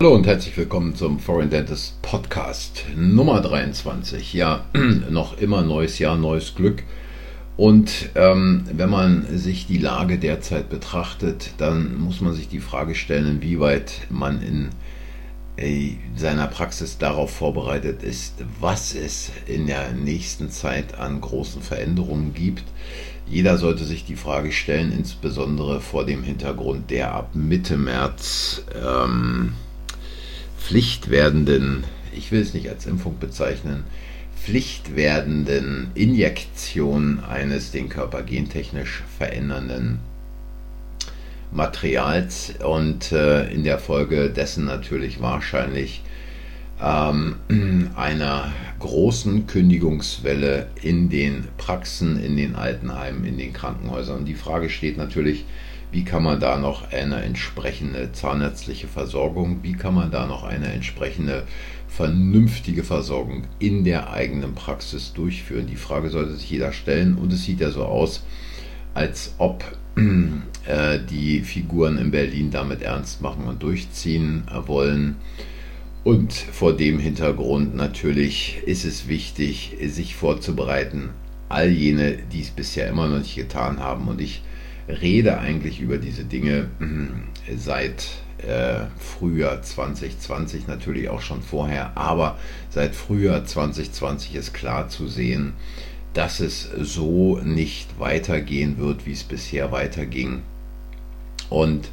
Hallo und herzlich willkommen zum Foreign Dentist Podcast Nummer 23. Ja, noch immer neues Jahr, neues Glück. Und ähm, wenn man sich die Lage derzeit betrachtet, dann muss man sich die Frage stellen, inwieweit man in äh, seiner Praxis darauf vorbereitet ist, was es in der nächsten Zeit an großen Veränderungen gibt. Jeder sollte sich die Frage stellen, insbesondere vor dem Hintergrund der ab Mitte März ähm, Pflicht werdenden, ich will es nicht als Impfung bezeichnen, Pflicht werdenden Injektion eines den Körper gentechnisch verändernden Materials und äh, in der Folge dessen natürlich wahrscheinlich ähm, einer großen Kündigungswelle in den Praxen, in den Altenheimen, in den Krankenhäusern. Und die Frage steht natürlich, wie kann man da noch eine entsprechende zahnärztliche Versorgung, wie kann man da noch eine entsprechende vernünftige Versorgung in der eigenen Praxis durchführen? Die Frage sollte sich jeder stellen und es sieht ja so aus, als ob äh, die Figuren in Berlin damit ernst machen und durchziehen wollen. Und vor dem Hintergrund natürlich ist es wichtig, sich vorzubereiten. All jene, die es bisher immer noch nicht getan haben. Und ich rede eigentlich über diese Dinge äh, seit äh, Frühjahr 2020, natürlich auch schon vorher, aber seit Frühjahr 2020 ist klar zu sehen, dass es so nicht weitergehen wird, wie es bisher weiterging. Und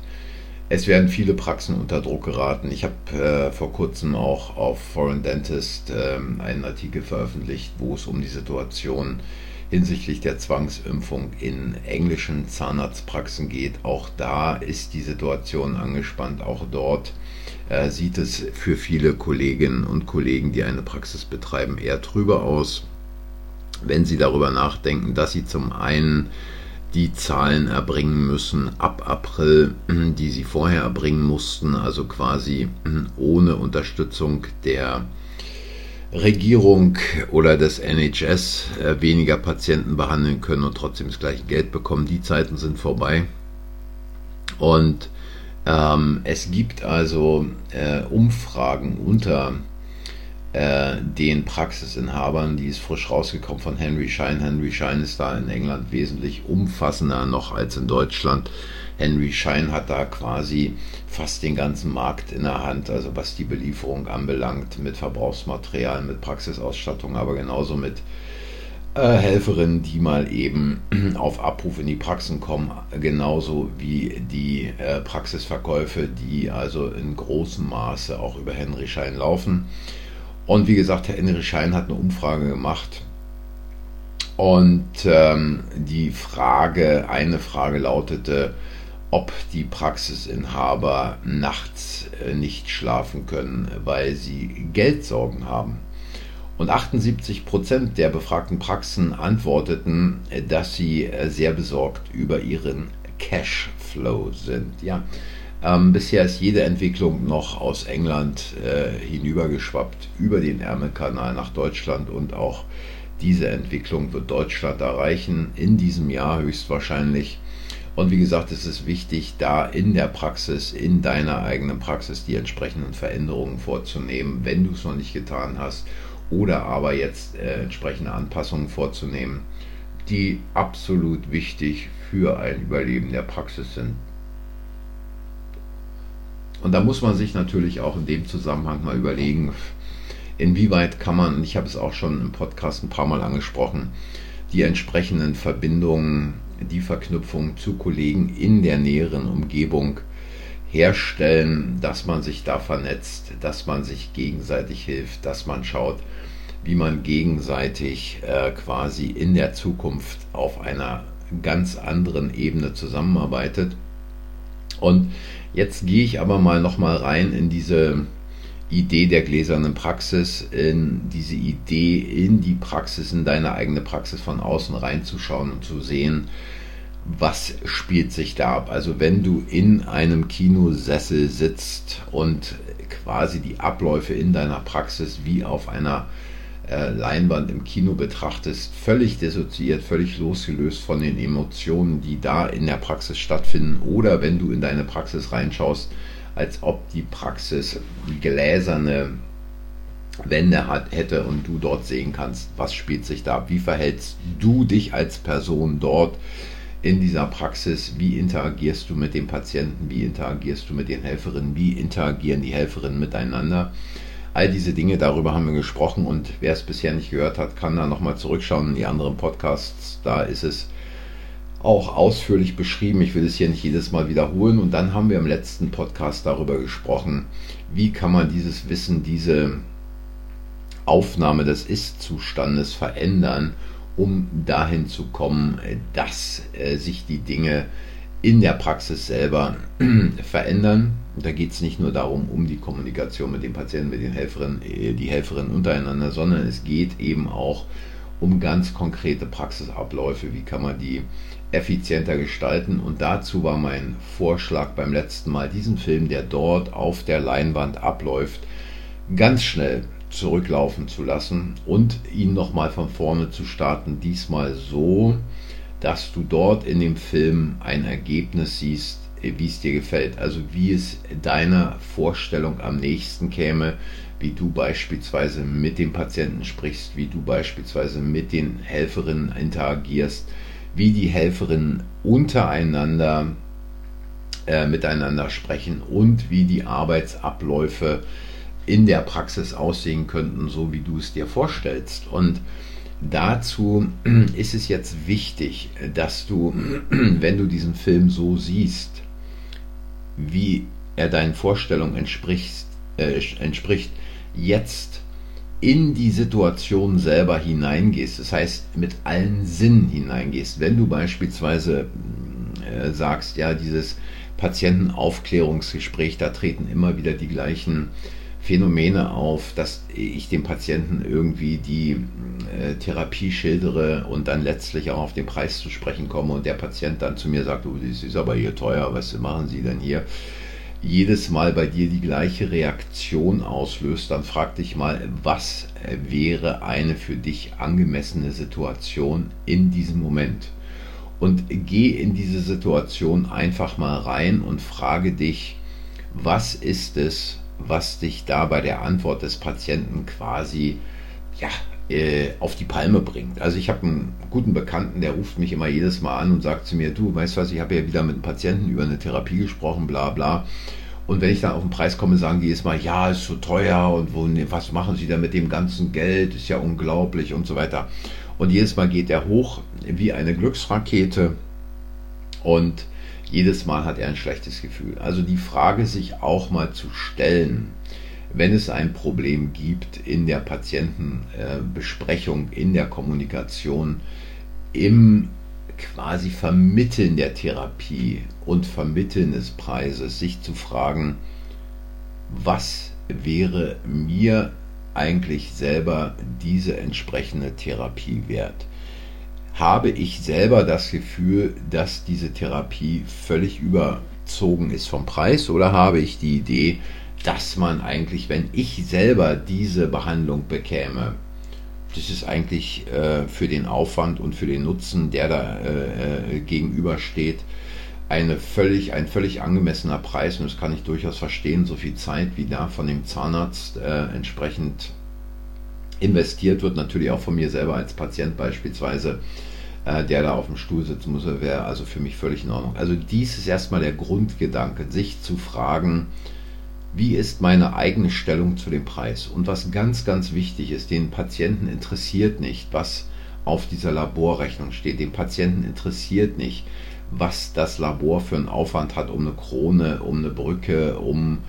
es werden viele Praxen unter Druck geraten. Ich habe äh, vor kurzem auch auf Foreign Dentist äh, einen Artikel veröffentlicht, wo es um die Situation geht hinsichtlich der Zwangsimpfung in englischen Zahnarztpraxen geht. Auch da ist die Situation angespannt. Auch dort äh, sieht es für viele Kolleginnen und Kollegen, die eine Praxis betreiben, eher trüber aus, wenn sie darüber nachdenken, dass sie zum einen die Zahlen erbringen müssen ab April, die sie vorher erbringen mussten, also quasi ohne Unterstützung der Regierung oder des NHS äh, weniger Patienten behandeln können und trotzdem das gleiche Geld bekommen. Die Zeiten sind vorbei. Und ähm, es gibt also äh, Umfragen unter äh, den Praxisinhabern, die ist frisch rausgekommen von Henry Schein. Henry Schein ist da in England wesentlich umfassender noch als in Deutschland. Henry Schein hat da quasi fast den ganzen Markt in der Hand, also was die Belieferung anbelangt, mit Verbrauchsmaterial, mit Praxisausstattung, aber genauso mit äh, Helferinnen, die mal eben auf Abruf in die Praxen kommen, genauso wie die äh, Praxisverkäufe, die also in großem Maße auch über Henry Schein laufen. Und wie gesagt, Herr Henry Schein hat eine Umfrage gemacht. Und ähm, die Frage, eine Frage lautete, ob die Praxisinhaber nachts äh, nicht schlafen können, weil sie Geldsorgen haben. Und 78 Prozent der befragten Praxen antworteten, äh, dass sie äh, sehr besorgt über ihren Cashflow sind. Ja, ähm, bisher ist jede Entwicklung noch aus England äh, hinübergeschwappt über den Ärmelkanal nach Deutschland und auch diese Entwicklung wird Deutschland erreichen in diesem Jahr höchstwahrscheinlich. Und wie gesagt, es ist wichtig, da in der Praxis, in deiner eigenen Praxis die entsprechenden Veränderungen vorzunehmen, wenn du es noch nicht getan hast, oder aber jetzt äh, entsprechende Anpassungen vorzunehmen, die absolut wichtig für ein Überleben der Praxis sind. Und da muss man sich natürlich auch in dem Zusammenhang mal überlegen, inwieweit kann man, ich habe es auch schon im Podcast ein paar Mal angesprochen, die entsprechenden Verbindungen die Verknüpfung zu Kollegen in der näheren Umgebung herstellen, dass man sich da vernetzt, dass man sich gegenseitig hilft, dass man schaut, wie man gegenseitig äh, quasi in der Zukunft auf einer ganz anderen Ebene zusammenarbeitet. Und jetzt gehe ich aber mal noch mal rein in diese Idee der gläsernen Praxis, in diese Idee in die Praxis, in deine eigene Praxis von außen reinzuschauen und zu sehen, was spielt sich da ab. Also wenn du in einem Kinosessel sitzt und quasi die Abläufe in deiner Praxis wie auf einer äh, Leinwand im Kino betrachtest, völlig dissoziiert, völlig losgelöst von den Emotionen, die da in der Praxis stattfinden, oder wenn du in deine Praxis reinschaust, als ob die Praxis gläserne Wände hat, hätte und du dort sehen kannst, was spielt sich da ab, wie verhältst du dich als Person dort in dieser Praxis, wie interagierst du mit dem Patienten, wie interagierst du mit den Helferinnen, wie interagieren die Helferinnen miteinander. All diese Dinge, darüber haben wir gesprochen und wer es bisher nicht gehört hat, kann da nochmal zurückschauen in die anderen Podcasts. Da ist es auch ausführlich beschrieben. Ich will es hier nicht jedes Mal wiederholen. Und dann haben wir im letzten Podcast darüber gesprochen, wie kann man dieses Wissen, diese Aufnahme des Ist-Zustandes verändern, um dahin zu kommen, dass äh, sich die Dinge in der Praxis selber verändern. Da geht es nicht nur darum, um die Kommunikation mit den Patienten, mit den Helferinnen, äh, die Helferinnen untereinander, sondern es geht eben auch um ganz konkrete Praxisabläufe. Wie kann man die effizienter gestalten? Und dazu war mein Vorschlag beim letzten Mal, diesen Film, der dort auf der Leinwand abläuft, ganz schnell zurücklaufen zu lassen und ihn nochmal von vorne zu starten. Diesmal so, dass du dort in dem Film ein Ergebnis siehst, wie es dir gefällt. Also wie es deiner Vorstellung am nächsten käme, wie du beispielsweise mit dem Patienten sprichst, wie du beispielsweise mit den Helferinnen interagierst, wie die Helferinnen untereinander äh, miteinander sprechen und wie die Arbeitsabläufe in der Praxis aussehen könnten, so wie du es dir vorstellst. Und dazu ist es jetzt wichtig, dass du, wenn du diesen Film so siehst, wie er deinen Vorstellungen entspricht, äh, entspricht, jetzt in die Situation selber hineingehst. Das heißt, mit allen Sinnen hineingehst. Wenn du beispielsweise äh, sagst, ja, dieses Patientenaufklärungsgespräch, da treten immer wieder die gleichen Phänomene auf, dass ich dem Patienten irgendwie die äh, Therapie schildere und dann letztlich auch auf den Preis zu sprechen komme und der Patient dann zu mir sagt, oh, das ist aber hier teuer, was machen Sie denn hier? Jedes Mal bei dir die gleiche Reaktion auslöst, dann frag dich mal, was wäre eine für dich angemessene Situation in diesem Moment? Und geh in diese Situation einfach mal rein und frage dich, was ist es, was dich da bei der Antwort des Patienten quasi ja, äh, auf die Palme bringt. Also ich habe einen guten Bekannten, der ruft mich immer jedes Mal an und sagt zu mir, du weißt was, ich habe ja wieder mit einem Patienten über eine Therapie gesprochen, bla bla. Und wenn ich dann auf den Preis komme, sagen die jedes Mal, ja, ist so teuer und wo, was machen sie da mit dem ganzen Geld, ist ja unglaublich und so weiter. Und jedes Mal geht er hoch wie eine Glücksrakete und jedes Mal hat er ein schlechtes Gefühl. Also die Frage sich auch mal zu stellen, wenn es ein Problem gibt in der Patientenbesprechung, in der Kommunikation, im quasi Vermitteln der Therapie und Vermitteln des Preises, sich zu fragen, was wäre mir eigentlich selber diese entsprechende Therapie wert? habe ich selber das Gefühl, dass diese Therapie völlig überzogen ist vom Preis oder habe ich die Idee, dass man eigentlich, wenn ich selber diese Behandlung bekäme, das ist eigentlich äh, für den Aufwand und für den Nutzen, der da äh, äh gegenübersteht, eine völlig, ein völlig angemessener Preis und das kann ich durchaus verstehen, so viel Zeit wie da von dem Zahnarzt äh, entsprechend investiert wird, natürlich auch von mir selber als Patient beispielsweise, äh, der da auf dem Stuhl sitzen muss, wäre also für mich völlig in Ordnung. Also dies ist erstmal der Grundgedanke, sich zu fragen, wie ist meine eigene Stellung zu dem Preis? Und was ganz, ganz wichtig ist, den Patienten interessiert nicht, was auf dieser Laborrechnung steht. Den Patienten interessiert nicht, was das Labor für einen Aufwand hat, um eine Krone, um eine Brücke, um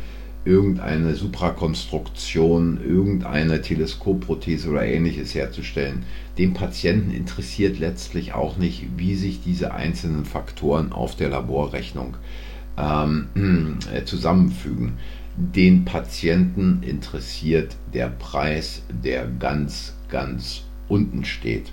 irgendeine Suprakonstruktion, irgendeine Teleskopprothese oder ähnliches herzustellen. Den Patienten interessiert letztlich auch nicht, wie sich diese einzelnen Faktoren auf der Laborrechnung ähm, äh, zusammenfügen. Den Patienten interessiert der Preis, der ganz, ganz unten steht.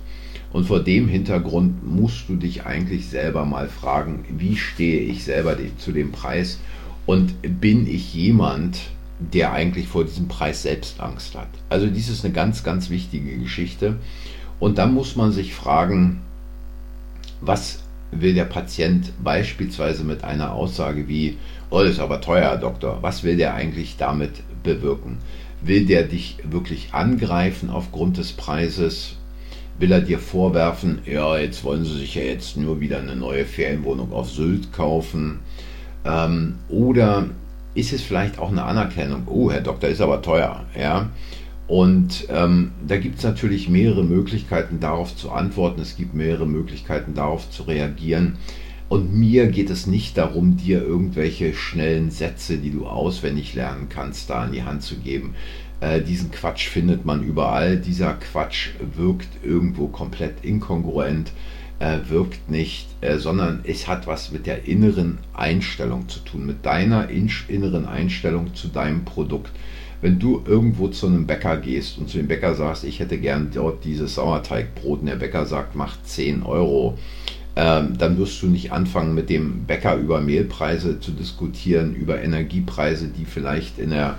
Und vor dem Hintergrund musst du dich eigentlich selber mal fragen, wie stehe ich selber zu dem Preis und bin ich jemand, der eigentlich vor diesem Preis selbst Angst hat? Also dies ist eine ganz, ganz wichtige Geschichte. Und dann muss man sich fragen, was will der Patient beispielsweise mit einer Aussage wie, oh, das ist aber teuer, Herr Doktor, was will der eigentlich damit bewirken? Will der dich wirklich angreifen aufgrund des Preises? Will er dir vorwerfen, ja, jetzt wollen sie sich ja jetzt nur wieder eine neue Ferienwohnung auf Sylt kaufen? Ähm, oder ist es vielleicht auch eine Anerkennung, oh, Herr Doktor, ist aber teuer, ja? Und ähm, da gibt es natürlich mehrere Möglichkeiten darauf zu antworten, es gibt mehrere Möglichkeiten darauf zu reagieren. Und mir geht es nicht darum, dir irgendwelche schnellen Sätze, die du auswendig lernen kannst, da in die Hand zu geben. Äh, diesen Quatsch findet man überall. Dieser Quatsch wirkt irgendwo komplett inkongruent, äh, wirkt nicht, äh, sondern es hat was mit der inneren Einstellung zu tun, mit deiner inneren Einstellung zu deinem Produkt wenn du irgendwo zu einem Bäcker gehst und zu dem Bäcker sagst, ich hätte gern dort dieses Sauerteigbrot und der Bäcker sagt, macht 10 Euro, ähm, dann wirst du nicht anfangen, mit dem Bäcker über Mehlpreise zu diskutieren, über Energiepreise, die vielleicht in der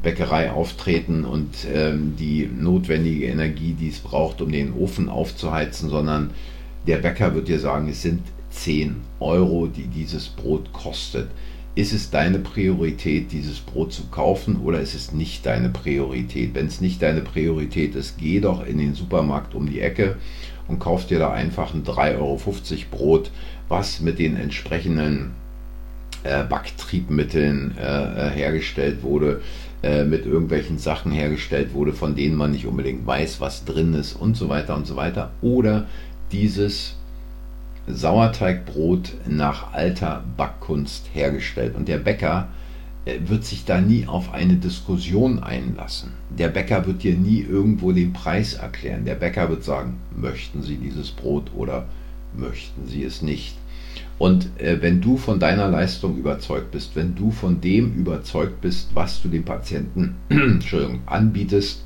Bäckerei auftreten und ähm, die notwendige Energie, die es braucht, um den Ofen aufzuheizen, sondern der Bäcker wird dir sagen, es sind 10 Euro, die dieses Brot kostet ist es deine Priorität, dieses Brot zu kaufen oder ist es nicht deine Priorität? Wenn es nicht deine Priorität ist, geh doch in den Supermarkt um die Ecke und kauf dir da einfach ein 3,50 Euro Brot, was mit den entsprechenden äh, Backtriebmitteln äh, äh, hergestellt wurde, äh, mit irgendwelchen Sachen hergestellt wurde, von denen man nicht unbedingt weiß, was drin ist und so weiter und so weiter. Oder dieses Sauerteigbrot nach alter Backkunst hergestellt. Und der Bäcker äh, wird sich da nie auf eine Diskussion einlassen. Der Bäcker wird dir nie irgendwo den Preis erklären. Der Bäcker wird sagen, möchten Sie dieses Brot oder möchten Sie es nicht. Und äh, wenn du von deiner Leistung überzeugt bist, wenn du von dem überzeugt bist, was du dem Patienten anbietest,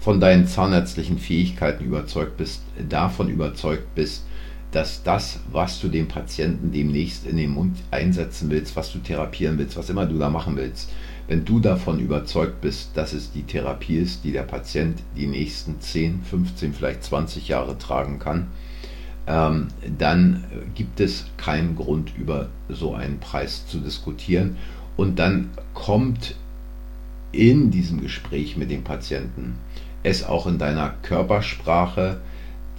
von deinen zahnärztlichen Fähigkeiten überzeugt bist, davon überzeugt bist, dass das, was du dem Patienten demnächst in den Mund einsetzen willst, was du therapieren willst, was immer du da machen willst, wenn du davon überzeugt bist, dass es die Therapie ist, die der Patient die nächsten 10, 15, vielleicht 20 Jahre tragen kann, ähm, dann gibt es keinen Grund, über so einen Preis zu diskutieren. Und dann kommt in diesem Gespräch mit dem Patienten es auch in deiner Körpersprache,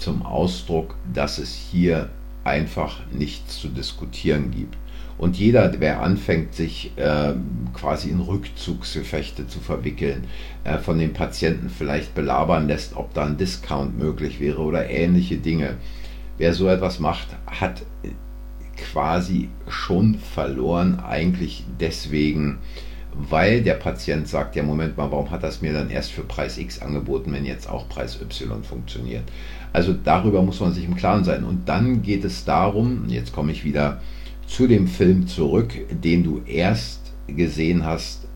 zum Ausdruck, dass es hier einfach nichts zu diskutieren gibt. Und jeder, der anfängt, sich äh, quasi in Rückzugsgefechte zu verwickeln, äh, von den Patienten vielleicht belabern lässt, ob da ein Discount möglich wäre oder ähnliche Dinge. Wer so etwas macht, hat quasi schon verloren, eigentlich deswegen, weil der Patient sagt, ja Moment mal, warum hat das mir dann erst für Preis X angeboten, wenn jetzt auch Preis Y funktioniert. Also darüber muss man sich im Klaren sein. Und dann geht es darum, jetzt komme ich wieder zu dem Film zurück, den du erst gesehen hast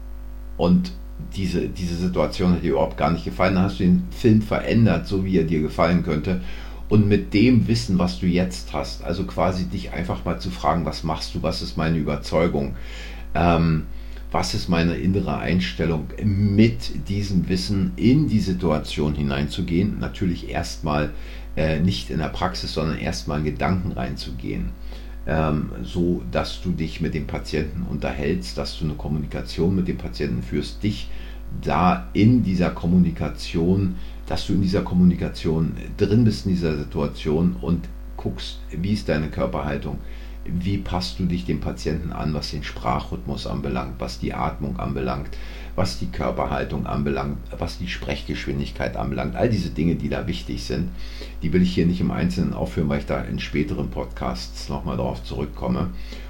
und diese, diese Situation hat dir überhaupt gar nicht gefallen. Dann hast du den Film verändert, so wie er dir gefallen könnte. Und mit dem Wissen, was du jetzt hast, also quasi dich einfach mal zu fragen, was machst du, was ist meine Überzeugung, ähm, was ist meine innere Einstellung, mit diesem Wissen in die Situation hineinzugehen. Natürlich erstmal äh, nicht in der Praxis, sondern erstmal in Gedanken reinzugehen. Ähm, so dass du dich mit dem Patienten unterhältst, dass du eine Kommunikation mit dem Patienten führst, dich da in dieser Kommunikation, dass du in dieser Kommunikation drin bist in dieser Situation und guckst, wie ist deine Körperhaltung, wie passt du dich dem Patienten an, was den Sprachrhythmus anbelangt, was die Atmung anbelangt, was die Körperhaltung anbelangt, was die Sprechgeschwindigkeit anbelangt. All diese Dinge, die da wichtig sind, die will ich hier nicht im Einzelnen aufführen, weil ich da in späteren Podcasts nochmal darauf zurückkomme.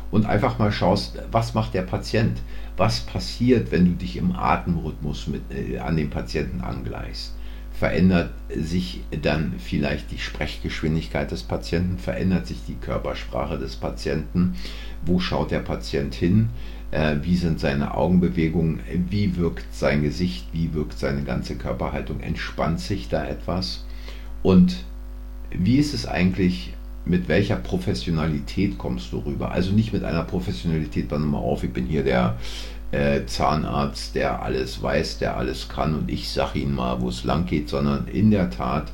Und einfach mal schaust, was macht der Patient? Was passiert, wenn du dich im Atemrhythmus mit, äh, an den Patienten angleichst? Verändert sich dann vielleicht die Sprechgeschwindigkeit des Patienten, verändert sich die Körpersprache des Patienten, wo schaut der Patient hin, äh, wie sind seine Augenbewegungen, wie wirkt sein Gesicht, wie wirkt seine ganze Körperhaltung, entspannt sich da etwas? Und wie ist es eigentlich, mit welcher Professionalität kommst du rüber? Also nicht mit einer Professionalität, pass mal auf, ich bin hier der äh, Zahnarzt, der alles weiß, der alles kann und ich sage Ihnen mal, wo es lang geht, sondern in der Tat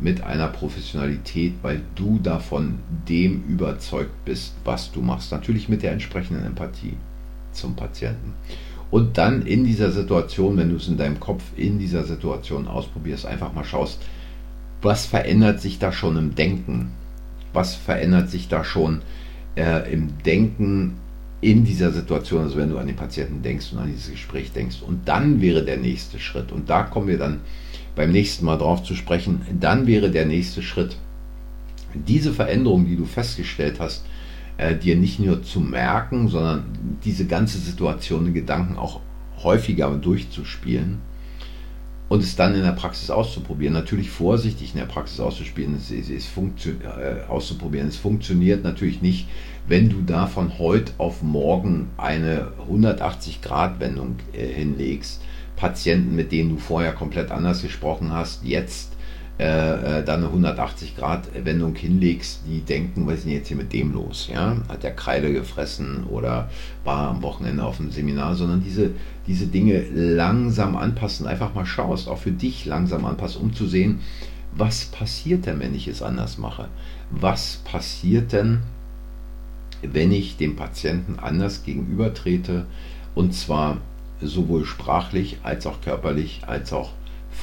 mit einer Professionalität, weil du davon dem überzeugt bist, was du machst. Natürlich mit der entsprechenden Empathie zum Patienten. Und dann in dieser Situation, wenn du es in deinem Kopf in dieser Situation ausprobierst, einfach mal schaust, was verändert sich da schon im Denken? Was verändert sich da schon äh, im Denken in dieser Situation, also wenn du an den Patienten denkst und an dieses Gespräch denkst. Und dann wäre der nächste Schritt, und da kommen wir dann beim nächsten Mal drauf zu sprechen, dann wäre der nächste Schritt, diese Veränderung, die du festgestellt hast, äh, dir nicht nur zu merken, sondern diese ganze Situation in Gedanken auch häufiger durchzuspielen und es dann in der Praxis auszuprobieren. Natürlich vorsichtig in der Praxis auszuspielen, es, es, es äh, auszuprobieren. Es funktioniert natürlich nicht, wenn du da von heute auf morgen eine 180-Grad-Wendung äh, hinlegst. Patienten, mit denen du vorher komplett anders gesprochen hast, jetzt äh, äh dann eine 180-Grad-Wendung hinlegst, die denken, was ist denn jetzt hier mit dem los? Ja? Hat der Kreide gefressen oder war am Wochenende auf einem Seminar, sondern diese, diese Dinge langsam anpassen, einfach mal schaust, auch für dich langsam anpassen, um zu sehen, was passiert denn, wenn ich es anders mache? Was passiert denn, wenn ich dem Patienten anders gegenübertrete und zwar sowohl sprachlich als auch körperlich als auch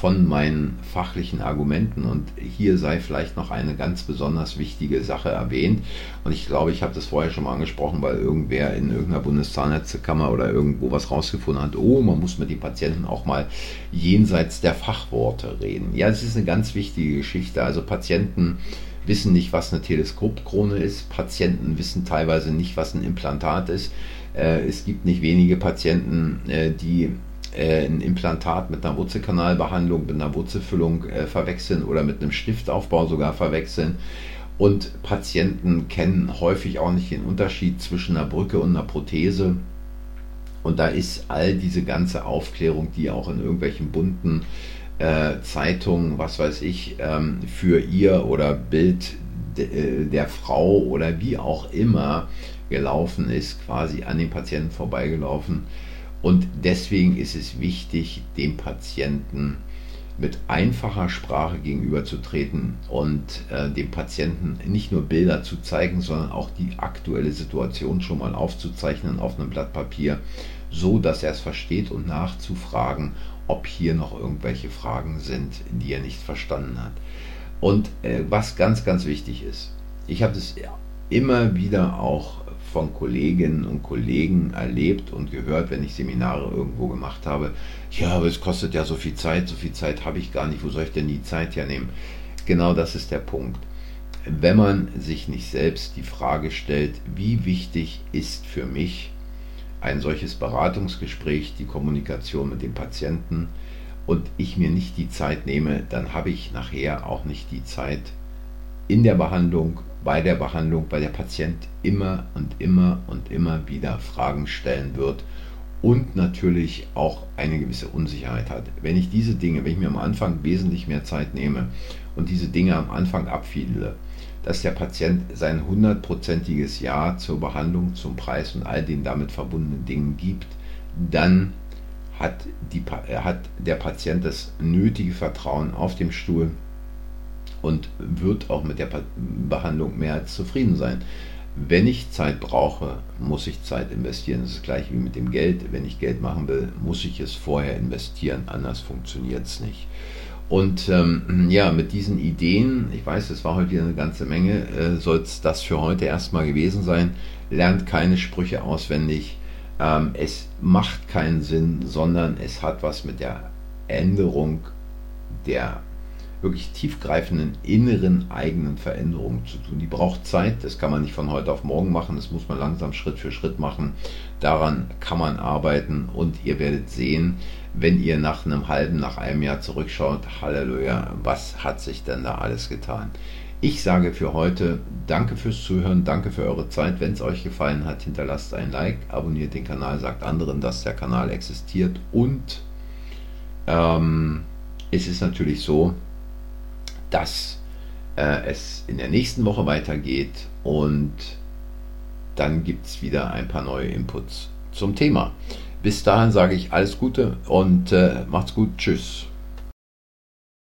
von meinen fachlichen Argumenten. Und hier sei vielleicht noch eine ganz besonders wichtige Sache erwähnt. Und ich glaube, ich habe das vorher schon mal angesprochen, weil irgendwer in irgendeiner Bundeszahnärztekammer oder irgendwo was rausgefunden hat. Oh, man muss mit den Patienten auch mal jenseits der Fachworte reden. Ja, es ist eine ganz wichtige Geschichte. Also Patienten wissen nicht, was eine Teleskopkrone ist. Patienten wissen teilweise nicht, was ein Implantat ist. Äh, es gibt nicht wenige Patienten, äh, die ein Implantat mit einer Wurzelkanalbehandlung, mit einer Wurzelfüllung verwechseln oder mit einem Stiftaufbau sogar verwechseln. Und Patienten kennen häufig auch nicht den Unterschied zwischen einer Brücke und einer Prothese. Und da ist all diese ganze Aufklärung, die auch in irgendwelchen bunten äh, Zeitung, was weiß ich, ähm, für ihr oder Bild äh, der Frau oder wie auch immer gelaufen ist, quasi an den Patienten vorbeigelaufen. Und deswegen ist es wichtig, dem Patienten mit einfacher Sprache gegenüberzutreten und äh, dem Patienten nicht nur Bilder zu zeigen, sondern auch die aktuelle Situation schon mal aufzuzeichnen auf einem Blatt Papier, so dass er es versteht und nachzufragen, ob hier noch irgendwelche Fragen sind, die er nicht verstanden hat. Und äh, was ganz, ganz wichtig ist, ich habe das immer wieder auch von Kolleginnen und Kollegen erlebt und gehört, wenn ich Seminare irgendwo gemacht habe. Ja, aber es kostet ja so viel Zeit, so viel Zeit habe ich gar nicht, wo soll ich denn die Zeit hernehmen? Genau das ist der Punkt. Wenn man sich nicht selbst die Frage stellt, wie wichtig ist für mich ein solches Beratungsgespräch, die Kommunikation mit dem Patienten und ich mir nicht die Zeit nehme, dann habe ich nachher auch nicht die Zeit in der Behandlung, bei der Behandlung, weil der Patient immer und immer und immer wieder Fragen stellen wird und natürlich auch eine gewisse Unsicherheit hat. Wenn ich diese Dinge, wenn ich mir am Anfang wesentlich mehr Zeit nehme und diese Dinge am Anfang abfiedle, dass der Patient sein hundertprozentiges Ja zur Behandlung, zum Preis und all den damit verbundenen Dingen gibt, dann hat, die, hat der Patient das nötige Vertrauen auf dem Stuhl und wird auch mit der Behandlung mehr als zufrieden sein. Wenn ich Zeit brauche, muss ich Zeit investieren. Das ist gleich wie mit dem Geld. Wenn ich Geld machen will, muss ich es vorher investieren. Anders funktioniert es nicht. Und ähm, ja, mit diesen Ideen, ich weiß, es war heute wieder eine ganze Menge, äh, soll es das für heute erstmal gewesen sein. Lernt keine Sprüche auswendig. Ähm, es macht keinen Sinn, sondern es hat was mit der Änderung der wirklich tiefgreifenden inneren eigenen Veränderungen zu tun. Die braucht Zeit, das kann man nicht von heute auf morgen machen, das muss man langsam Schritt für Schritt machen. Daran kann man arbeiten und ihr werdet sehen, wenn ihr nach einem halben, nach einem Jahr zurückschaut, Halleluja, was hat sich denn da alles getan? Ich sage für heute danke fürs Zuhören, danke für eure Zeit. Wenn es euch gefallen hat, hinterlasst ein Like, abonniert den Kanal, sagt anderen, dass der Kanal existiert und ähm, es ist natürlich so, dass äh, es in der nächsten Woche weitergeht und dann gibt es wieder ein paar neue Inputs zum Thema. Bis dahin sage ich alles Gute und äh, macht's gut. Tschüss.